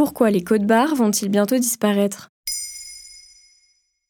Pourquoi les codes barres vont-ils bientôt disparaître?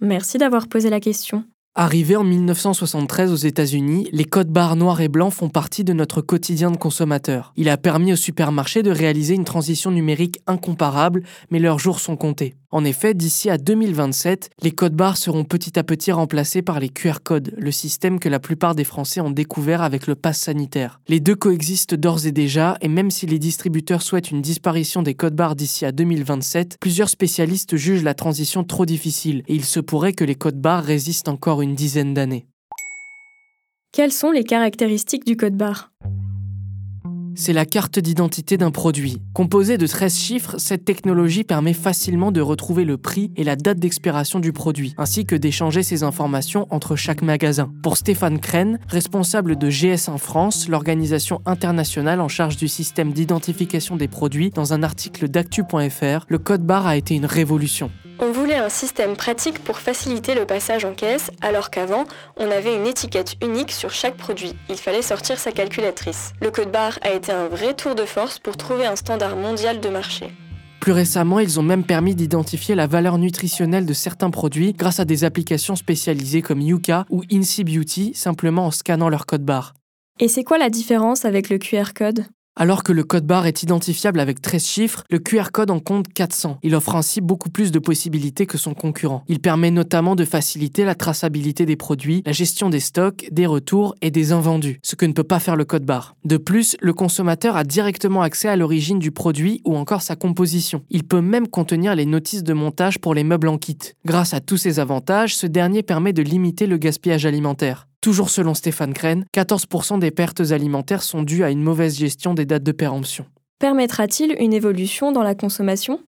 Merci d'avoir posé la question. Arrivés en 1973 aux États-Unis, les codes barres noirs et blancs font partie de notre quotidien de consommateur. Il a permis aux supermarchés de réaliser une transition numérique incomparable, mais leurs jours sont comptés. En effet, d'ici à 2027, les codes barres seront petit à petit remplacés par les QR codes, le système que la plupart des Français ont découvert avec le pass sanitaire. Les deux coexistent d'ores et déjà, et même si les distributeurs souhaitent une disparition des codes barres d'ici à 2027, plusieurs spécialistes jugent la transition trop difficile, et il se pourrait que les codes barres résistent encore une dizaine d'années. Quelles sont les caractéristiques du code barre? C'est la carte d'identité d'un produit. Composée de 13 chiffres, cette technologie permet facilement de retrouver le prix et la date d'expiration du produit, ainsi que d'échanger ces informations entre chaque magasin. Pour Stéphane Kren, responsable de GS1 France, l'organisation internationale en charge du système d'identification des produits, dans un article d'actu.fr, le code barre a été une révolution. On voulait un système pratique pour faciliter le passage en caisse, alors qu'avant, on avait une étiquette unique sur chaque produit. Il fallait sortir sa calculatrice. Le code barre a été un vrai tour de force pour trouver un standard mondial de marché. Plus récemment, ils ont même permis d'identifier la valeur nutritionnelle de certains produits grâce à des applications spécialisées comme Yuka ou Incy Beauty, simplement en scannant leur code barre. Et c'est quoi la différence avec le QR code? Alors que le code barre est identifiable avec 13 chiffres, le QR code en compte 400. Il offre ainsi beaucoup plus de possibilités que son concurrent. Il permet notamment de faciliter la traçabilité des produits, la gestion des stocks, des retours et des invendus, ce que ne peut pas faire le code barre. De plus, le consommateur a directement accès à l'origine du produit ou encore sa composition. Il peut même contenir les notices de montage pour les meubles en kit. Grâce à tous ces avantages, ce dernier permet de limiter le gaspillage alimentaire. Toujours selon Stéphane Crène, 14% des pertes alimentaires sont dues à une mauvaise gestion des dates de péremption. Permettra-t-il une évolution dans la consommation?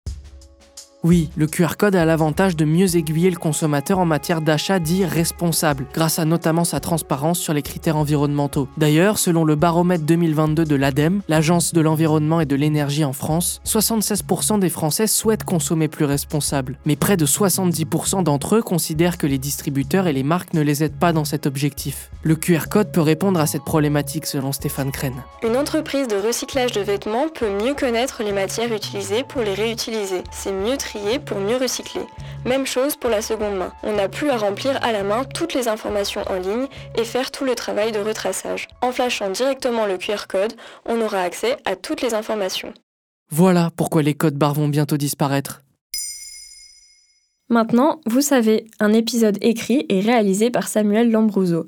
Oui, le QR code a l'avantage de mieux aiguiller le consommateur en matière d'achat dit responsable, grâce à notamment sa transparence sur les critères environnementaux. D'ailleurs, selon le baromètre 2022 de l'ADEME, l'Agence de l'environnement et de l'énergie en France, 76% des Français souhaitent consommer plus responsable, mais près de 70% d'entre eux considèrent que les distributeurs et les marques ne les aident pas dans cet objectif. Le QR code peut répondre à cette problématique selon Stéphane Crène. Une entreprise de recyclage de vêtements peut mieux connaître les matières utilisées pour les réutiliser. C'est mieux pour mieux recycler. Même chose pour la seconde main. On n'a plus à remplir à la main toutes les informations en ligne et faire tout le travail de retraçage. En flashant directement le QR code, on aura accès à toutes les informations. Voilà pourquoi les codes barres vont bientôt disparaître. Maintenant, vous savez, un épisode écrit et réalisé par Samuel Lambrouzo.